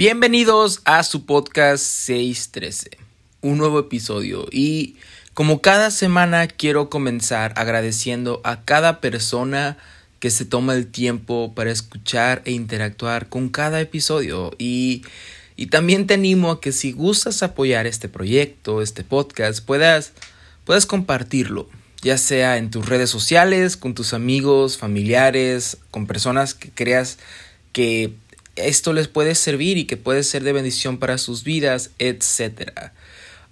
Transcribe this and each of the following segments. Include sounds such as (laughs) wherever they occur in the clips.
Bienvenidos a su podcast 613, un nuevo episodio. Y como cada semana quiero comenzar agradeciendo a cada persona que se toma el tiempo para escuchar e interactuar con cada episodio. Y, y también te animo a que si gustas apoyar este proyecto, este podcast, puedas, puedas compartirlo, ya sea en tus redes sociales, con tus amigos, familiares, con personas que creas que esto les puede servir y que puede ser de bendición para sus vidas, etc.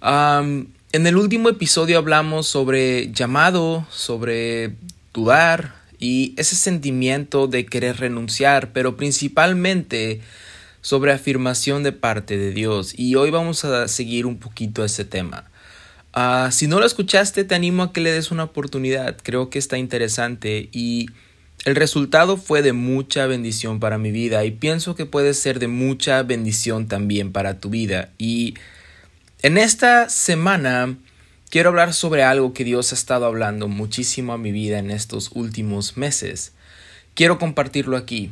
en el último episodio hablamos sobre llamado, sobre dudar y ese sentimiento de querer renunciar, pero principalmente sobre afirmación de parte de Dios. Y hoy vamos a seguir un poquito ese tema. Ah, si no lo escuchaste, te animo a que le des una oportunidad. Creo que está interesante y el resultado fue de mucha bendición para mi vida y pienso que puede ser de mucha bendición también para tu vida. Y en esta semana quiero hablar sobre algo que Dios ha estado hablando muchísimo a mi vida en estos últimos meses. Quiero compartirlo aquí.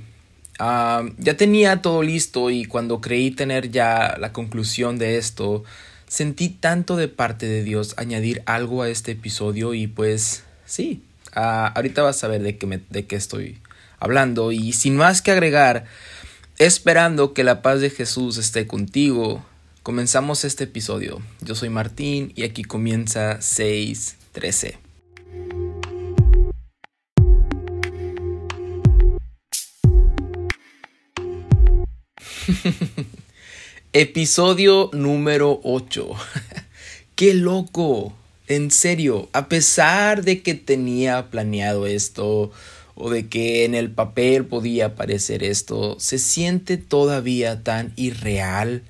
Ah, ya tenía todo listo y cuando creí tener ya la conclusión de esto, sentí tanto de parte de Dios añadir algo a este episodio y pues sí, Ah, ahorita vas a ver de qué, de qué estoy hablando. Y sin más que agregar, esperando que la paz de Jesús esté contigo, comenzamos este episodio. Yo soy Martín y aquí comienza 613. (laughs) Episodio número 8. (laughs) ¡Qué loco! En serio, a pesar de que tenía planeado esto o de que en el papel podía aparecer esto, se siente todavía tan irreal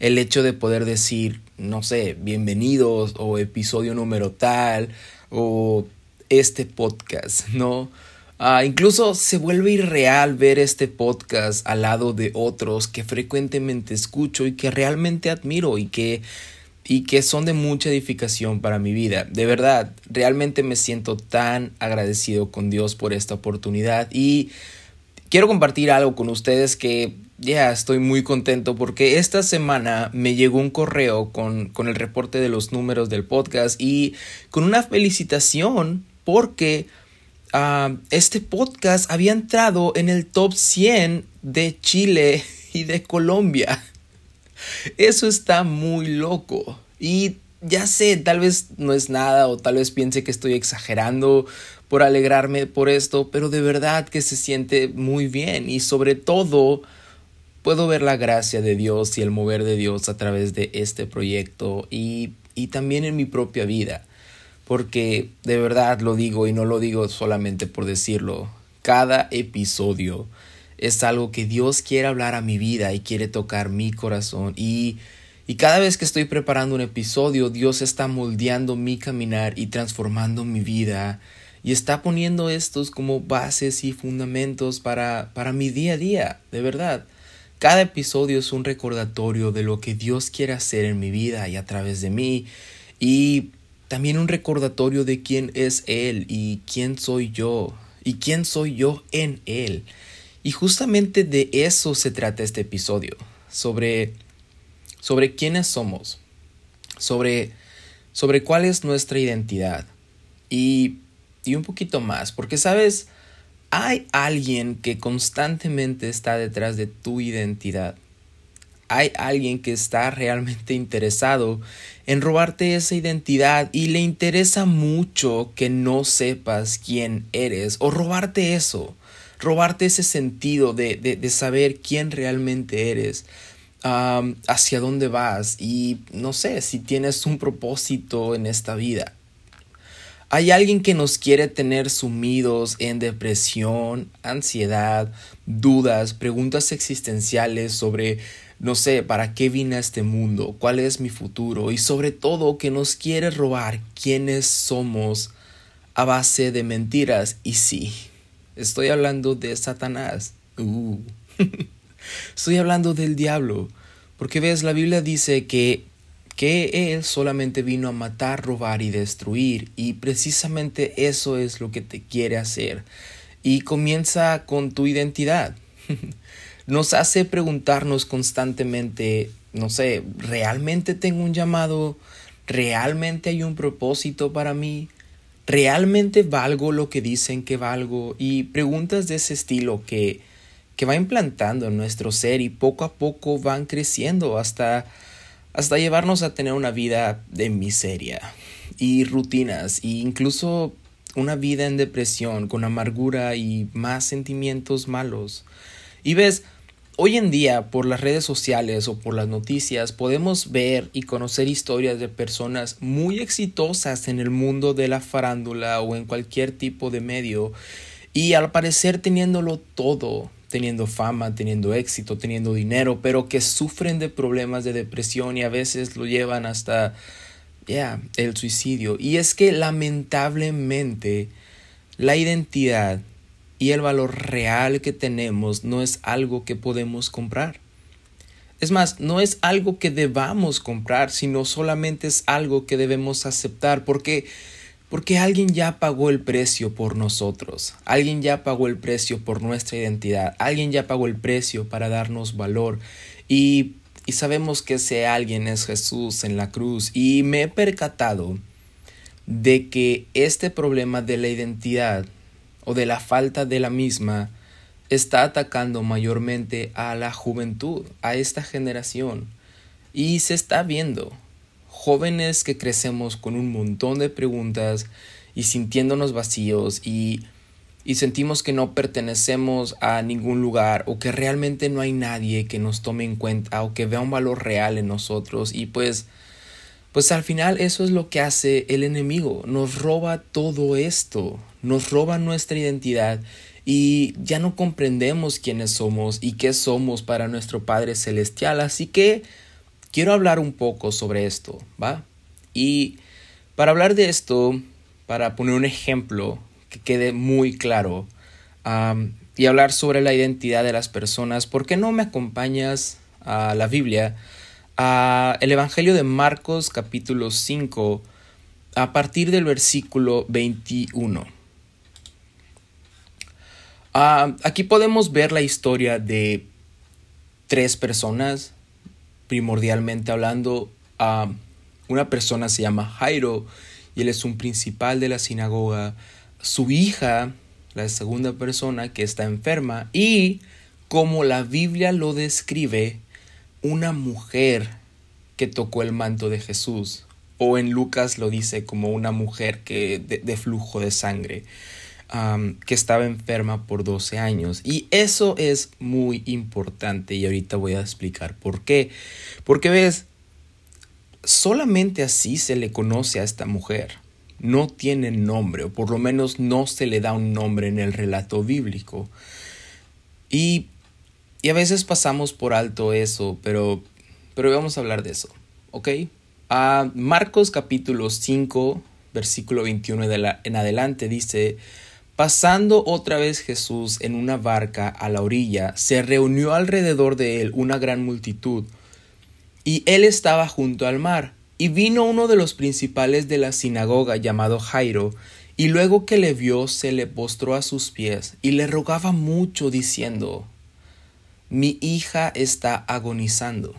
el hecho de poder decir, no sé, bienvenidos o episodio número tal o este podcast, (laughs) ¿no? Ah, incluso se vuelve irreal ver este podcast al lado de otros que frecuentemente escucho y que realmente admiro y que y que son de mucha edificación para mi vida. De verdad, realmente me siento tan agradecido con Dios por esta oportunidad y quiero compartir algo con ustedes que ya estoy muy contento porque esta semana me llegó un correo con, con el reporte de los números del podcast y con una felicitación porque ah, este podcast había entrado en el top 100 de Chile (laughs) y de Colombia. Eso está muy loco. Y ya sé, tal vez no es nada o tal vez piense que estoy exagerando por alegrarme por esto, pero de verdad que se siente muy bien y sobre todo puedo ver la gracia de Dios y el mover de Dios a través de este proyecto y, y también en mi propia vida. Porque de verdad lo digo y no lo digo solamente por decirlo. Cada episodio es algo que Dios quiere hablar a mi vida y quiere tocar mi corazón y y cada vez que estoy preparando un episodio, Dios está moldeando mi caminar y transformando mi vida y está poniendo estos como bases y fundamentos para, para mi día a día, de verdad. Cada episodio es un recordatorio de lo que Dios quiere hacer en mi vida y a través de mí y también un recordatorio de quién es Él y quién soy yo y quién soy yo en Él. Y justamente de eso se trata este episodio, sobre, sobre quiénes somos, sobre, sobre cuál es nuestra identidad. Y, y un poquito más, porque sabes, hay alguien que constantemente está detrás de tu identidad. Hay alguien que está realmente interesado en robarte esa identidad y le interesa mucho que no sepas quién eres o robarte eso robarte ese sentido de, de, saber quién realmente eres, hacia dónde vas y no sé si tienes un propósito en esta vida. Hay alguien que nos quiere tener sumidos en depresión, ansiedad, dudas, preguntas existenciales sobre, no sé, para qué vine a este mundo, cuál es mi futuro y sobre todo que nos quiere robar quiénes somos a base de mentiras. Y sí, Estoy hablando de Satanás. Uh. (laughs) Estoy hablando del diablo. Porque ves, la Biblia dice que, que Él solamente vino a matar, robar y destruir. Y precisamente eso es lo que te quiere hacer. Y comienza con tu identidad. (laughs) nos hace preguntarnos constantemente, no sé, ¿realmente tengo un llamado? ¿Realmente hay un propósito para mí? ¿Realmente valgo lo que dicen que valgo? Y preguntas de ese estilo que, que va implantando en nuestro ser y poco a poco van creciendo hasta, hasta llevarnos a tener una vida de miseria y rutinas e incluso una vida en depresión con amargura y más sentimientos malos. Y ves, Hoy en día, por las redes sociales o por las noticias, podemos ver y conocer historias de personas muy exitosas en el mundo de la farándula o en cualquier tipo de medio y al parecer teniéndolo todo, teniendo fama, teniendo éxito, teniendo dinero, pero que sufren de problemas de depresión y a veces lo llevan hasta ya el suicidio. Y es que lamentablemente la identidad y el valor real que tenemos no es algo que podemos comprar. Es más, no es algo que debamos comprar, sino solamente es algo que debemos aceptar. Porque porque alguien ya pagó el precio por nosotros, alguien ya pagó el precio por nuestra identidad, alguien ya pagó el precio para darnos valor. Y, y sabemos que ese alguien es Jesús en la cruz. Y me he percatado de que este problema de la identidad o de la falta de la misma está atacando mayormente a la juventud, a esta generación. Y se está viendo. Jóvenes que crecemos con un montón de preguntas y sintiéndonos vacíos y, y sentimos que no pertenecemos a ningún lugar o que realmente no hay nadie que nos tome en cuenta o que vea un valor real en nosotros. Y pues pues al final eso es lo que hace el enemigo, nos roba todo esto, nos roba nuestra identidad y ya no comprendemos quiénes somos y qué somos para nuestro Padre Celestial. Así que quiero hablar un poco sobre esto, ¿va? Y para hablar de esto, para poner un ejemplo que quede muy claro y hablar sobre la identidad de las personas, ¿por qué no me acompañas a la Biblia? el Evangelio de Marcos capítulo 5 a partir del versículo 21. Ah, aquí podemos ver la historia de tres personas, primordialmente hablando. una persona se llama Jairo y él es un principal de la sinagoga. Su hija, la segunda persona que está enferma y como la Biblia lo describe, una mujer que tocó el manto de Jesús, o en Lucas lo dice como una mujer que, de, flujo de sangre, que estaba enferma por 12 años. Y eso es muy importante y ahorita voy a explicar por qué. Porque ves, solamente así se le conoce a esta mujer. No tiene nombre, o por lo menos no se le da un nombre en el relato bíblico. Y y a veces pasamos por alto eso, pero, pero vamos a hablar de eso, ¿ok? A Marcos capítulo 5, versículo 21 de la, en adelante dice, Pasando otra vez Jesús en una barca a la orilla, se reunió alrededor de él una gran multitud, y él estaba junto al mar, y vino uno de los principales de la sinagoga llamado Jairo, y luego que le vio se le postró a sus pies, y le rogaba mucho, diciendo, mi hija está agonizando.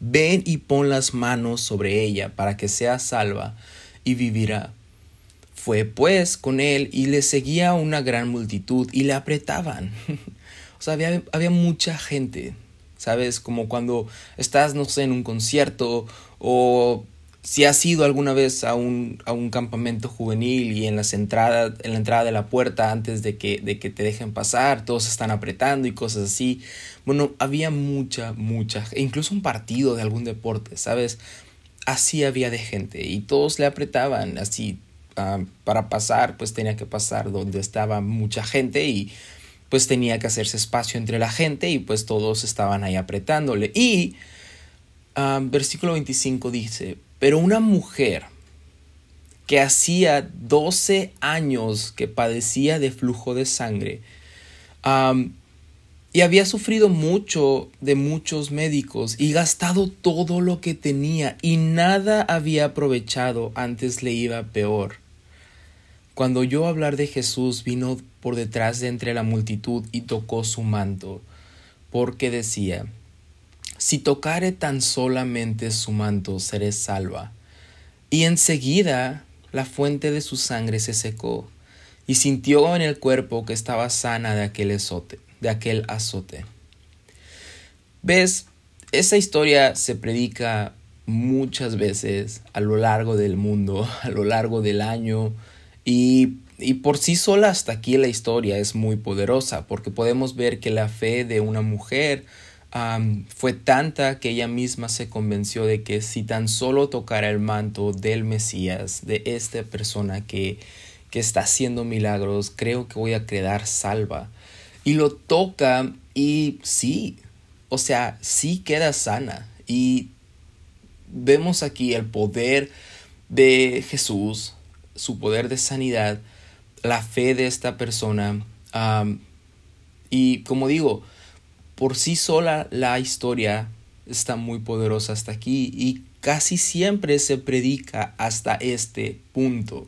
Ven y pon las manos sobre ella para que sea salva y vivirá. Fue pues con él y le seguía una gran multitud y le apretaban. (laughs) o sea, había, había, mucha gente, ¿sabes? Como cuando estás, no sé, en un concierto o si has ido alguna vez a un, a un campamento juvenil y en, las entradas, en la entrada de la puerta antes de que, de que te dejen pasar, todos están apretando y cosas así. Bueno, había mucha, mucha, incluso un partido de algún deporte, ¿sabes? Así había de gente y todos le apretaban, así ah, para pasar, pues tenía que pasar donde estaba mucha gente y pues tenía que hacerse espacio entre la gente y pues todos estaban ahí apretándole. Y ah, versículo 25 dice, pero una mujer que hacía 12 años que padecía de flujo de sangre y había sufrido mucho de muchos médicos y gastado todo lo que tenía y nada había aprovechado, antes le iba peor. Cuando oyó hablar de Jesús vino por detrás de entre la multitud y tocó su manto porque decía, si tocare tan solamente su manto, seré salva. Y enseguida la fuente de su sangre se secó, y sintió en el cuerpo que estaba sana de aquel azote. De aquel azote. ¿Ves? Esa historia se predica muchas veces a lo largo del mundo, (laughs) a lo largo del año, y, y por sí sola hasta aquí la historia es muy poderosa, porque podemos ver que la fe de una mujer fue tanta que ella misma se convenció de que si tan solo tocara el manto del Mesías, de esta persona que, que está haciendo milagros, creo que voy a quedar salva. Y lo toca y sí, o sea, sí queda sana. Y vemos aquí el poder de Jesús, su poder de sanidad, la fe de esta persona. y como digo, por sí sola la historia está muy poderosa hasta aquí y casi siempre se predica hasta este punto.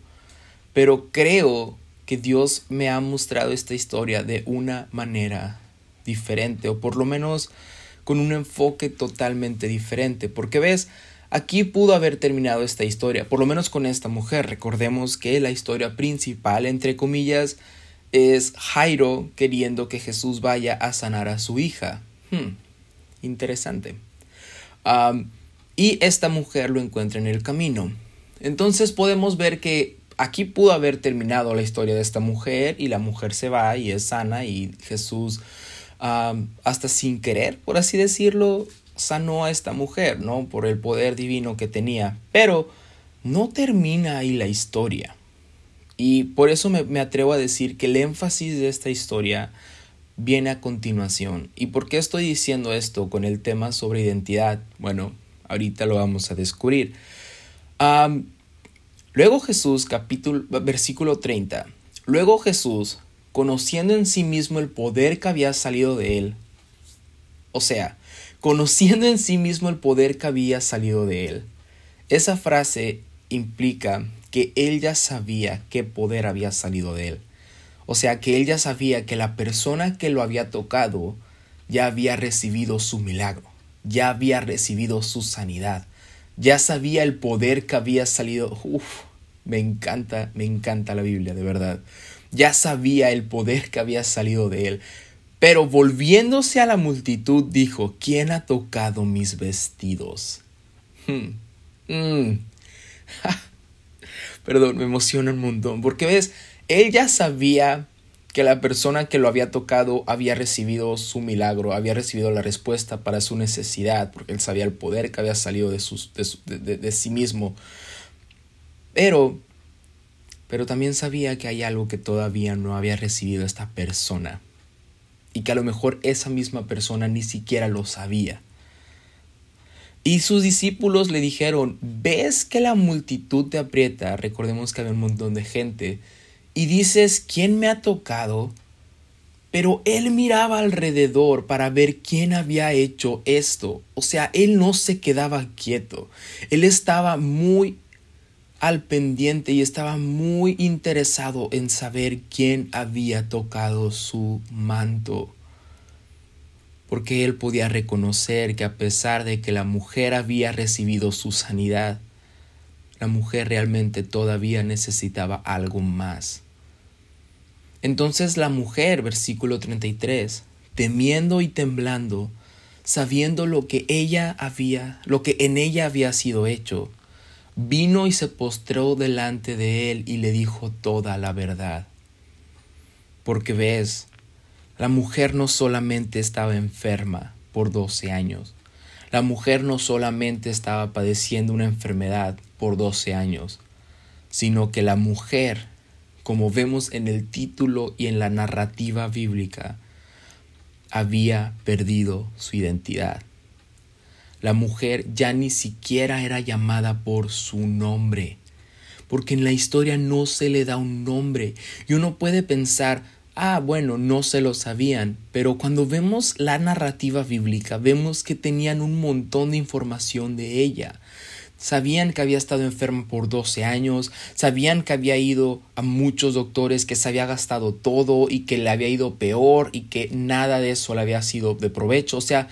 Pero creo que Dios me ha mostrado esta historia de una manera diferente o por lo menos con un enfoque totalmente diferente. Porque ves, aquí pudo haber terminado esta historia, por lo menos con esta mujer. Recordemos que la historia principal, entre comillas, es Jairo queriendo que Jesús vaya a sanar a su hija. Hmm, interesante. y esta mujer lo encuentra en el camino. Entonces podemos ver que aquí pudo haber terminado la historia de esta mujer y la mujer se va y es sana y Jesús hasta sin querer, por así decirlo, sanó a esta mujer, ¿no? Por el poder divino que tenía. Pero no termina ahí la historia. Y por eso me, atrevo a decir que el énfasis de esta historia viene a continuación. ¿Y por qué estoy diciendo esto con el tema sobre identidad? Bueno, ahorita lo vamos a descubrir. luego Jesús, capítulo, versículo 30. Luego Jesús, conociendo en sí mismo el poder que había salido de él, o sea, conociendo en sí mismo el poder que había salido de él. Esa frase implica que él ya sabía qué poder había salido de él. O sea que él ya sabía que la persona que lo había tocado ya había recibido su milagro, ya había recibido su sanidad, ya sabía el poder que había salido. Uf, me encanta, me encanta la Biblia, de verdad. Ya sabía el poder que había salido de él. Pero volviéndose a la multitud dijo, ¿quién ha tocado mis vestidos? Hmm. Hmm. (laughs) perdón, me emociona un montón, porque ves, él ya sabía que la persona que lo había tocado había recibido su milagro, había recibido la respuesta para su necesidad, porque él sabía el poder que había salido de, de, sí mismo. Pero, pero también sabía que hay algo que todavía no había recibido esta persona, y que a lo mejor esa misma persona ni siquiera lo sabía. Y sus discípulos le dijeron, ¿ves que la multitud te aprieta? Recordemos que había un montón de gente. Y dices, ¿quién me ha tocado? Pero él miraba alrededor para ver quién había hecho esto. O sea, él no se quedaba quieto. Él estaba muy al pendiente y estaba muy interesado en saber quién había tocado su manto porque él podía reconocer que a pesar de que la mujer había recibido su sanidad, la mujer realmente todavía necesitaba algo más. Entonces la mujer, versículo 33, temiendo y temblando, sabiendo lo que ella había, lo que en ella había sido hecho, vino y se postró delante de él y le dijo toda la verdad. Porque ves, la mujer no solamente estaba enferma por 12 años, la mujer no solamente estaba padeciendo una enfermedad por 12 años, sino que la mujer, como vemos en el título y en la narrativa bíblica, había perdido su identidad. La mujer ya ni siquiera era llamada por su nombre, porque en la historia no se le da un nombre y uno puede pensar, ah, bueno, no se lo sabían, pero cuando vemos la narrativa bíblica vemos que tenían un montón de información de ella. Sabían que había estado enferma por 12 años, sabían que había ido a muchos doctores, que se había gastado todo y que le había ido peor y que nada de eso le había sido de provecho. O sea,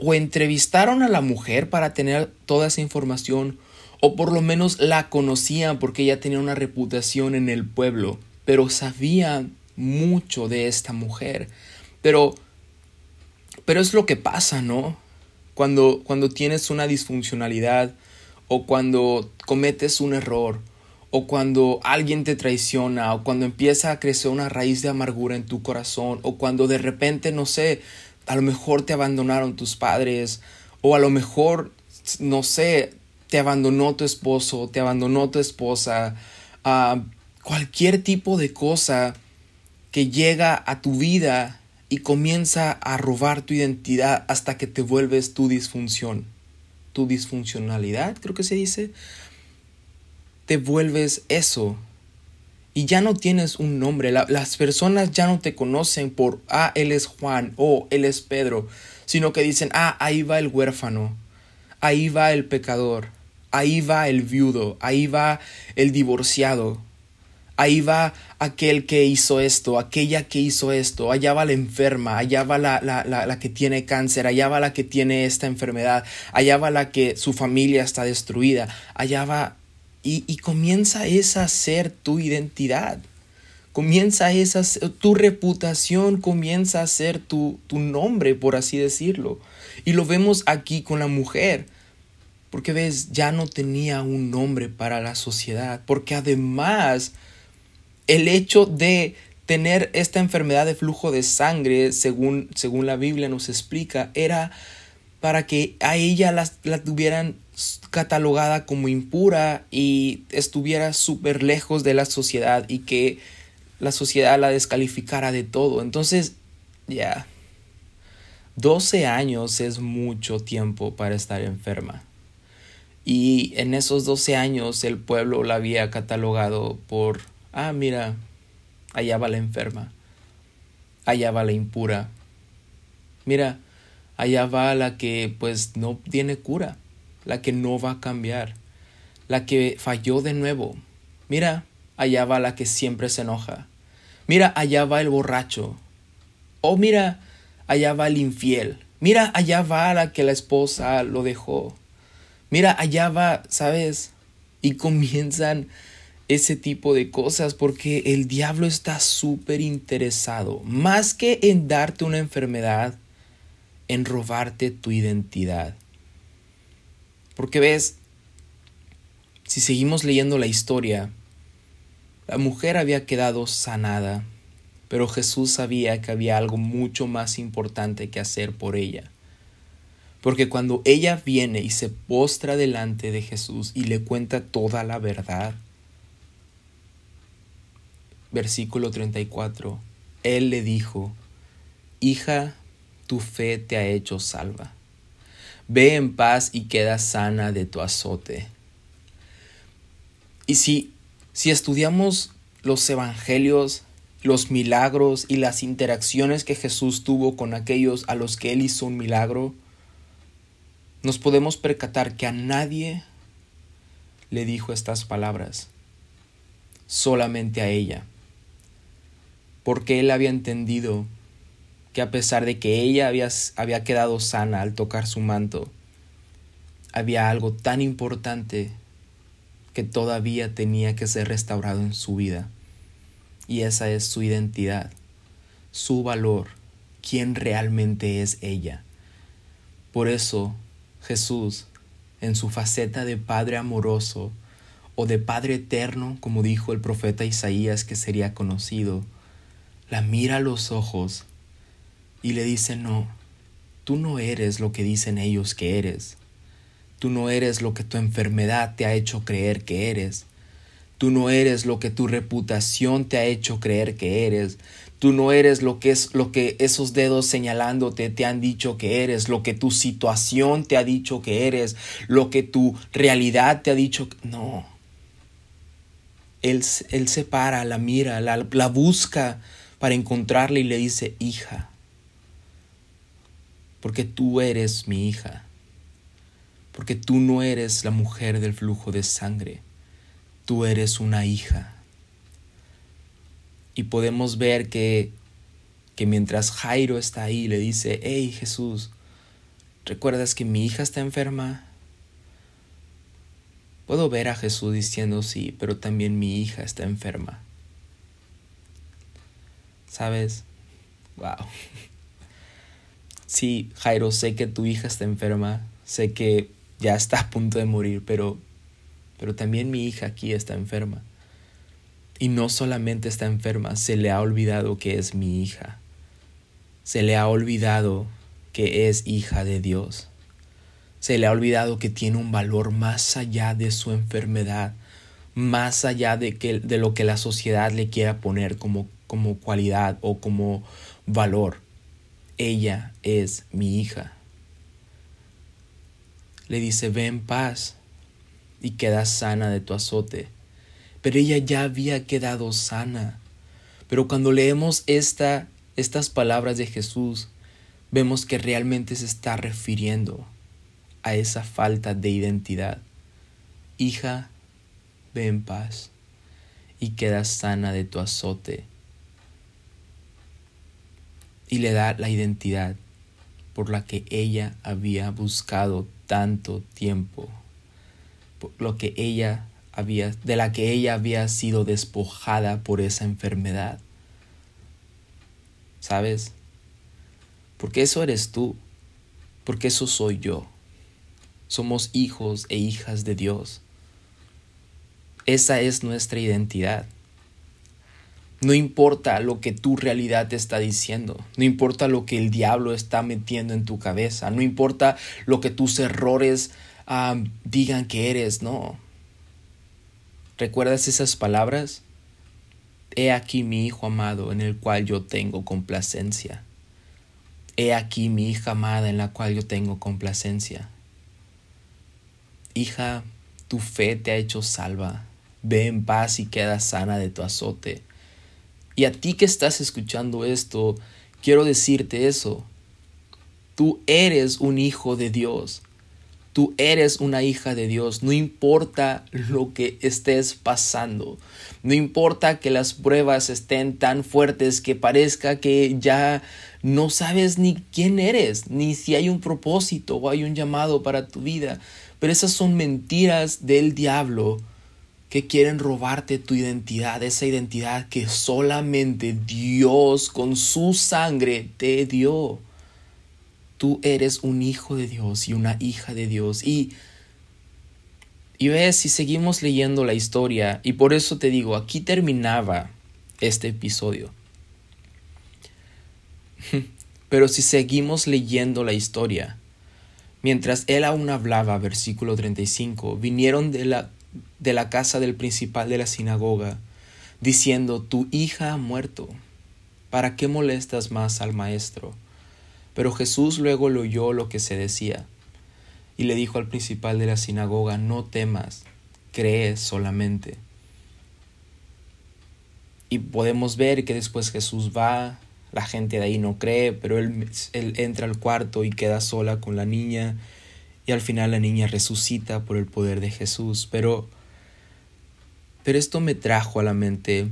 o entrevistaron a la mujer para tener toda esa información, o por lo menos la conocían porque ella tenía una reputación en el pueblo, pero sabían mucho de esta mujer. Pero, pero es lo que pasa, ¿no? Cuando, cuando tienes una disfuncionalidad, o cuando cometes un error, o cuando alguien te traiciona, o cuando empieza a crecer una raíz de amargura en tu corazón, o cuando de repente, no sé, a lo mejor te abandonaron tus padres, o a lo mejor, no sé, te abandonó tu esposo, te abandonó tu esposa, a cualquier tipo de cosa que llega a tu vida y comienza a robar tu identidad hasta que te vuelves tu disfunción tu disfuncionalidad, creo que se dice, te vuelves eso. Y ya no tienes un nombre. las personas ya no te conocen por, ah, él es Juan o él es Pedro, sino que dicen, ah, ahí va el huérfano, ahí va el pecador, ahí va el viudo, ahí va el divorciado, ahí va aquel que hizo esto, aquella que hizo esto, allá va la enferma, allá va la, la, la, que tiene cáncer, allá va la que tiene esta enfermedad, allá va la que su familia está destruida, allá va... Y, comienza esa a ser tu identidad. Comienza esa, tu reputación comienza a ser tu, tu nombre, por así decirlo. Y lo vemos aquí con la mujer. Porque ves, ya no tenía un nombre para la sociedad. Porque además el hecho de tener esta enfermedad de flujo de sangre, según, según la Biblia nos explica, era para que a ella la, la tuvieran catalogada como impura y estuviera súper lejos de la sociedad y que la sociedad la descalificara de todo. Entonces, ya, 12 años es mucho tiempo para estar enferma. Y en esos 12 años el pueblo la había catalogado por ah, mira, allá va la enferma, allá va la impura, mira, allá va la que pues no tiene cura, la que no va a cambiar, la que falló de nuevo, mira, allá va la que siempre se enoja, mira, allá va el borracho, oh, mira, allá va el infiel, mira, allá va la que la esposa lo dejó, mira, allá va, ¿sabes? Y comienzan ese tipo de cosas porque el diablo está súper interesado, más que en darte una enfermedad, en robarte tu identidad. Porque ves, si seguimos leyendo la historia, la mujer había quedado sanada, pero Jesús sabía que había algo mucho más importante que hacer por ella. Porque cuando ella viene y se postra delante de Jesús y le cuenta toda la verdad, versículo 34, Él le dijo, Hija, tu fe te ha hecho salva. Ve en paz y queda sana de tu azote. Y si, si estudiamos los evangelios, los milagros y las interacciones que Jesús tuvo con aquellos a los que Él hizo un milagro, nos podemos percatar que a nadie le dijo estas palabras, solamente a ella porque él había entendido que a pesar de que ella había, había quedado sana al tocar su manto, había algo tan importante que todavía tenía que ser restaurado en su vida. Y esa es su identidad, su valor, quién realmente es ella. Por eso Jesús, en su faceta de Padre amoroso o de Padre eterno, como dijo el profeta Isaías que sería conocido, la mira a los ojos y le dice, no, tú no eres lo que dicen ellos que eres. Tú no eres lo que tu enfermedad te ha hecho creer que eres. Tú no eres lo que tu reputación te ha hecho creer que eres. Tú no eres lo que es lo que esos dedos señalándote te han dicho que eres, lo que tu situación te ha dicho que eres, lo que tu realidad te ha dicho. No. Él, él se para, la mira, la, la busca para encontrarle y le dice, hija, porque tú eres mi hija, porque tú no eres la mujer del flujo de sangre, tú eres una hija. Y podemos ver que, que mientras Jairo está ahí, le dice, hey Jesús, ¿recuerdas que mi hija está enferma? Puedo ver a Jesús diciendo sí, pero también mi hija está enferma. ¿Sabes? Wow. Sí, Jairo, sé que tu hija está enferma, sé que ya está a punto de morir, pero, pero también mi hija aquí está enferma. Y no solamente está enferma, se le ha olvidado que es mi hija. Se le ha olvidado que es hija de Dios. Se le ha olvidado que tiene un valor más allá de su enfermedad, más allá de, que, de lo que la sociedad le quiera poner como, como cualidad o como valor. Ella es mi hija le dice, ve en paz y queda sana de tu azote. Pero ella ya había quedado sana. Pero cuando leemos esta, estas palabras de Jesús, vemos que realmente se está refiriendo a esa falta de identidad. Hija, ve en paz y queda sana de tu azote. Y le da la identidad por la que ella había buscado tanto tiempo, lo que ella había, de la que ella había sido despojada por esa enfermedad. ¿Sabes? Porque eso eres tú, porque eso soy yo. Somos hijos e hijas de Dios. Esa es nuestra identidad. No importa lo que tu realidad te está diciendo, no importa lo que el diablo está metiendo en tu cabeza, no importa lo que tus errores digan que eres, no. ¿Recuerdas esas palabras? He aquí mi hijo amado en el cual yo tengo complacencia. He aquí mi hija amada en la cual yo tengo complacencia. Hija, tu fe te ha hecho salva. Ve en paz y queda sana de tu azote y a ti que estás escuchando esto, quiero decirte eso. Tú eres un hijo de Dios. Tú eres una hija de Dios. No importa lo que estés pasando. No importa que las pruebas estén tan fuertes que parezca que ya no sabes ni quién eres, ni si hay un propósito o hay un llamado para tu vida. Pero esas son mentiras del diablo que quieren robarte tu identidad, esa identidad que solamente Dios con su sangre te dio. Tú eres un hijo de Dios y una hija de Dios. Y, y ves, si seguimos leyendo la historia, y por eso te digo, aquí terminaba este episodio. (laughs) Pero si seguimos leyendo la historia, mientras él aún hablaba, versículo 35, vinieron de la de la casa del principal de la sinagoga, diciendo, Tu hija ha muerto. ¿Para qué molestas más al maestro? Pero Jesús luego le oyó lo que se decía, y le dijo al principal de la sinagoga, No temas, cree solamente. Y podemos ver que después Jesús va, la gente de ahí no cree, pero él, él entra al cuarto y queda sola con la niña, y al final la niña resucita por el poder de Jesús. Pero, pero esto me trajo a la mente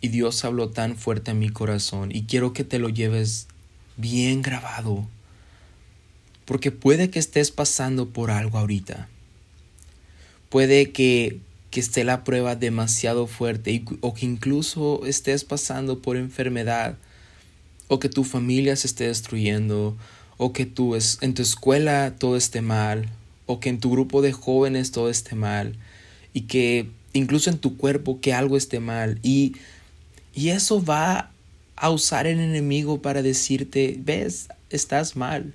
y Dios habló tan fuerte a mi corazón y quiero que te lo lleves bien grabado. Porque puede que estés pasando por algo ahorita. Puede que, que esté la prueba demasiado fuerte o que incluso estés pasando por enfermedad o que tu familia se esté destruyendo o que tú es, en tu escuela todo esté mal, o que en tu grupo de jóvenes todo esté mal, y que incluso en tu cuerpo que algo esté mal, y, y eso va a usar el enemigo para decirte, ves, estás mal,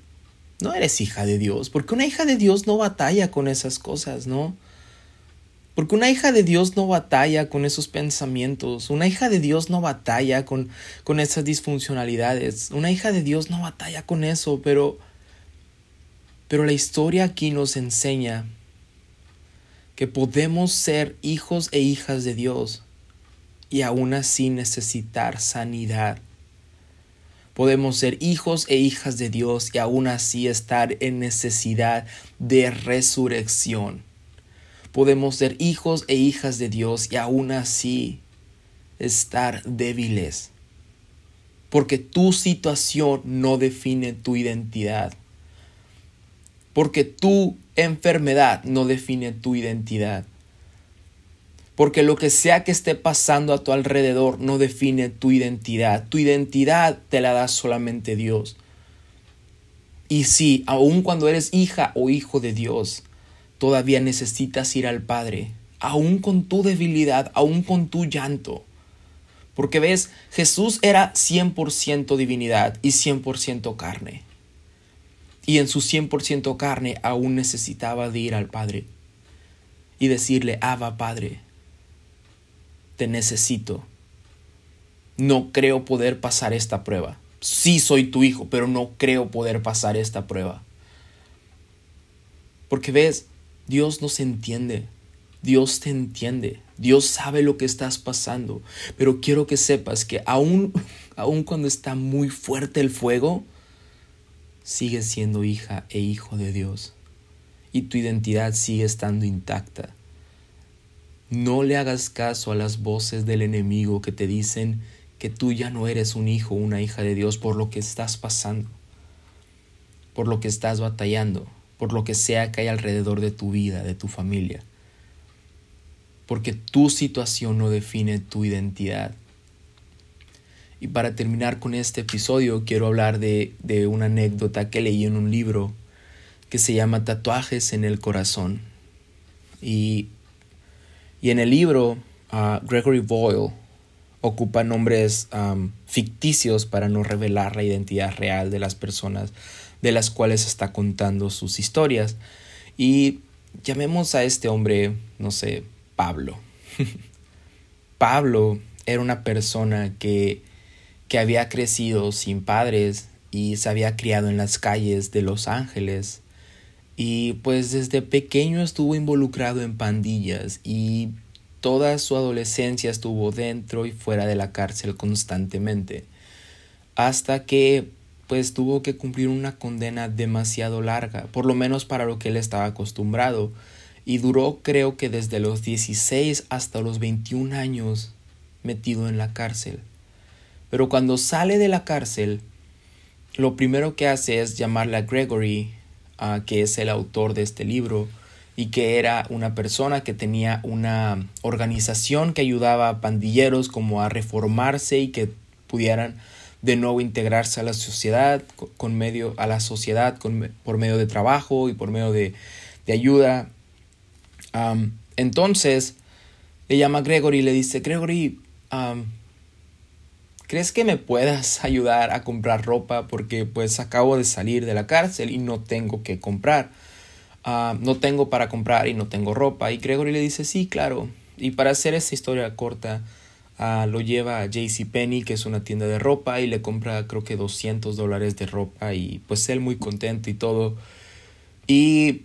no eres hija de Dios, porque una hija de Dios no batalla con esas cosas, ¿no? Porque una hija de Dios no batalla con esos pensamientos, una hija de Dios no batalla con, con esas disfuncionalidades, una hija de Dios no batalla con eso, pero, pero la historia aquí nos enseña que podemos ser hijos e hijas de Dios y aún así necesitar sanidad. Podemos ser hijos e hijas de Dios y aún así estar en necesidad de resurrección. Podemos ser hijos e hijas de Dios y aún así estar débiles. Porque tu situación no define tu identidad. Porque tu enfermedad no define tu identidad. Porque lo que sea que esté pasando a tu alrededor no define tu identidad. Tu identidad te la da solamente Dios. Y sí, aun cuando eres hija o hijo de Dios, todavía necesitas ir al Padre, aun con tu debilidad, aun con tu llanto. Porque ves, Jesús era 100% divinidad y 100% carne. Y en su 100% carne aún necesitaba de ir al Padre y decirle, Abba Padre, te necesito. No creo poder pasar esta prueba. Sí soy tu hijo, pero no creo poder pasar esta prueba. Porque ves, Dios nos entiende. Dios te entiende. Dios sabe lo que estás pasando. Pero quiero que sepas que aún, (laughs) aún cuando está muy fuerte el fuego, sigues siendo hija e hijo de Dios. Y tu identidad sigue estando intacta. No le hagas caso a las voces del enemigo que te dicen que tú ya no eres un hijo o una hija de Dios por lo que estás pasando, por lo que estás batallando, por lo que sea que hay alrededor de tu vida, de tu familia. Porque tu situación no define tu identidad. Y para terminar con este episodio, quiero hablar de, de una anécdota que leí en un libro que se llama Tatuajes en el Corazón. Y y en el libro, uh, Gregory Boyle ocupa nombres ficticios para no revelar la identidad real de las personas de las cuales está contando sus historias. Y llamemos a este hombre, no sé, Pablo. (laughs) Pablo era una persona que, que había crecido sin padres y se había criado en las calles de Los Ángeles y pues desde pequeño estuvo involucrado en pandillas y toda su adolescencia estuvo dentro y fuera de la cárcel constantemente. Hasta que pues tuvo que cumplir una condena demasiado larga, por lo menos para lo que él estaba acostumbrado, y duró creo que desde los 16 hasta los 21 años metido en la cárcel. Pero cuando sale de la cárcel, lo primero que hace es llamarle a Gregory que es el autor de este libro y que era una persona que tenía una organización que ayudaba a pandilleros como a reformarse y que pudieran de nuevo integrarse a la sociedad con medio a la sociedad con, por medio de trabajo y por medio de, ayuda entonces le llama a Gregory y le dice Gregory ¿Crees que me puedas (laughs) ayudar a comprar ropa? Porque pues acabo de salir de la cárcel y no tengo que comprar. No tengo para comprar y no tengo ropa. Y Gregory le dice, sí, claro. Y para hacer esta historia corta, ah, lo lleva a JCPenney, que es una tienda de ropa, y le compra creo que 200 dólares de ropa. Y pues él muy contento y todo. Y,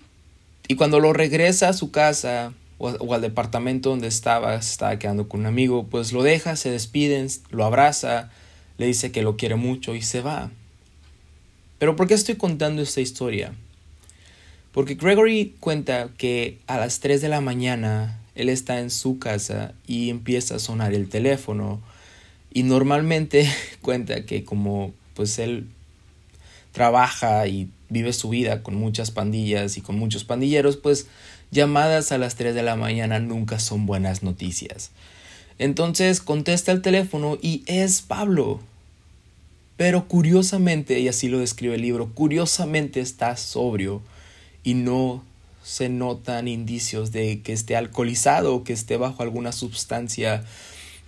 y cuando lo regresa a su casa, o, al departamento donde estaba, estaba quedando con un amigo, pues lo deja, se despiden, lo abraza, le dice que lo quiere mucho y se va. Pero ¿por qué estoy contando esta historia? Porque Gregory cuenta que a las 3 de la mañana él está en su casa y empieza a sonar el teléfono y normalmente (laughs) cuenta que como pues él trabaja y vive su vida con muchas pandillas y con muchos pandilleros, pues llamadas a las 3 de la mañana nunca son buenas noticias. Entonces contesta el teléfono y es Pablo. Pero curiosamente, y así lo describe el libro, curiosamente está sobrio y no se notan indicios de que esté alcoholizado que esté bajo alguna sustancia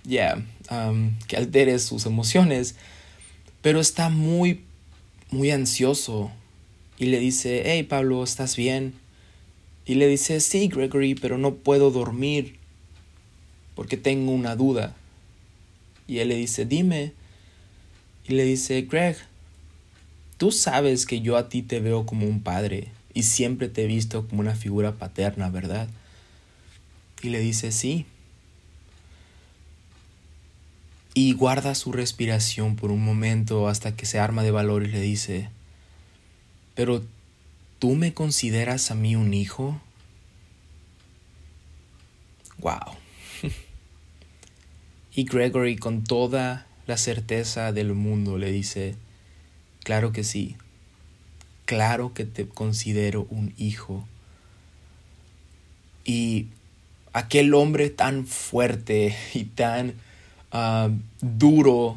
ya um, que altere sus emociones. Pero está muy, muy ansioso y le dice, hey Pablo, ¿estás bien? Y le dice, sí, Gregory, pero no puedo dormir porque tengo una duda. Y él le dice, dime. Y le dice, Greg, tú sabes que yo a ti te veo como un padre y siempre te he visto como una figura paterna, ¿verdad? Y le dice, sí. y guarda su respiración por un momento hasta que se arma de valor y le dice, pero ¿tú me consideras a mí un hijo? Wow. (laughs) y Gregory con toda la certeza del mundo le dice, claro que sí, claro que te considero un hijo. Y aquel hombre tan fuerte y tan ah, duro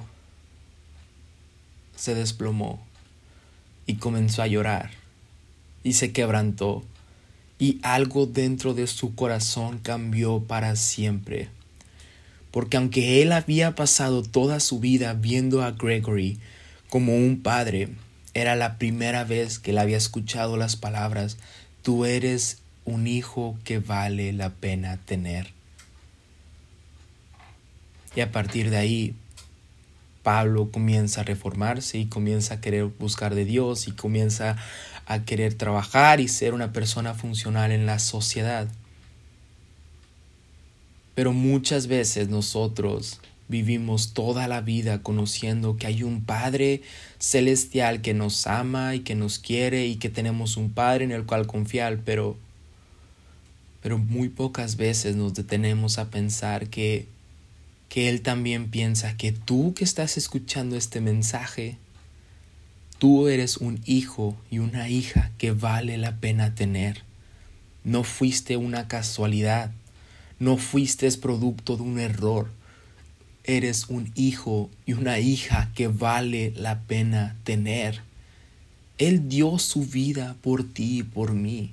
se desplomó y comenzó a llorar y se quebrantó y algo dentro de su corazón cambió para siempre. Porque aunque él había pasado toda su vida viendo a Gregory como un padre, era la primera vez que él había escuchado las palabras, tú eres un hijo que vale la pena tener. Y a partir de ahí, Pablo comienza a reformarse y comienza a querer buscar de Dios y comienza a querer trabajar y ser una persona funcional en la sociedad. Pero muchas veces nosotros vivimos toda la vida conociendo que hay un Padre celestial que nos ama y que nos quiere y que tenemos un Padre en el cual confiar, pero pero muy pocas veces nos detenemos a pensar que que Él también piensa que tú que estás escuchando este mensaje, tú eres un hijo y una hija que vale la pena tener. No fuiste una casualidad, no fuiste producto de un error. Eres un hijo y una hija que vale la pena tener. Él dio su vida por ti y por mí,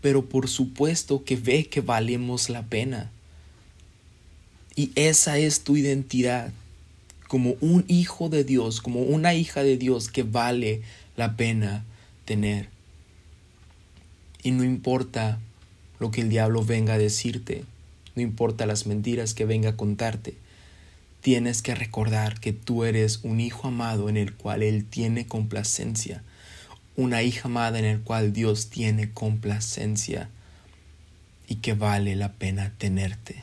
pero por supuesto que ve que valemos la pena. Y esa es tu identidad como un hijo de Dios, como una hija de Dios que vale la pena tener. Y no importa lo que el diablo venga a decirte, no importa las mentiras que venga a contarte, tienes que recordar que tú eres un hijo amado en el cual Él tiene complacencia, una hija amada en el cual Dios tiene complacencia y que vale la pena tenerte.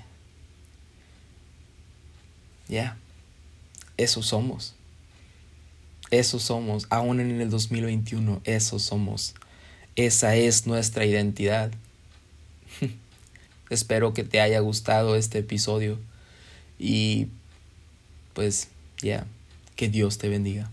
Ya, eso somos. Eso somos, aún en el 2021, eso somos. Esa es nuestra identidad. (laughs) Espero que te haya gustado este episodio y pues ya, que Dios te bendiga.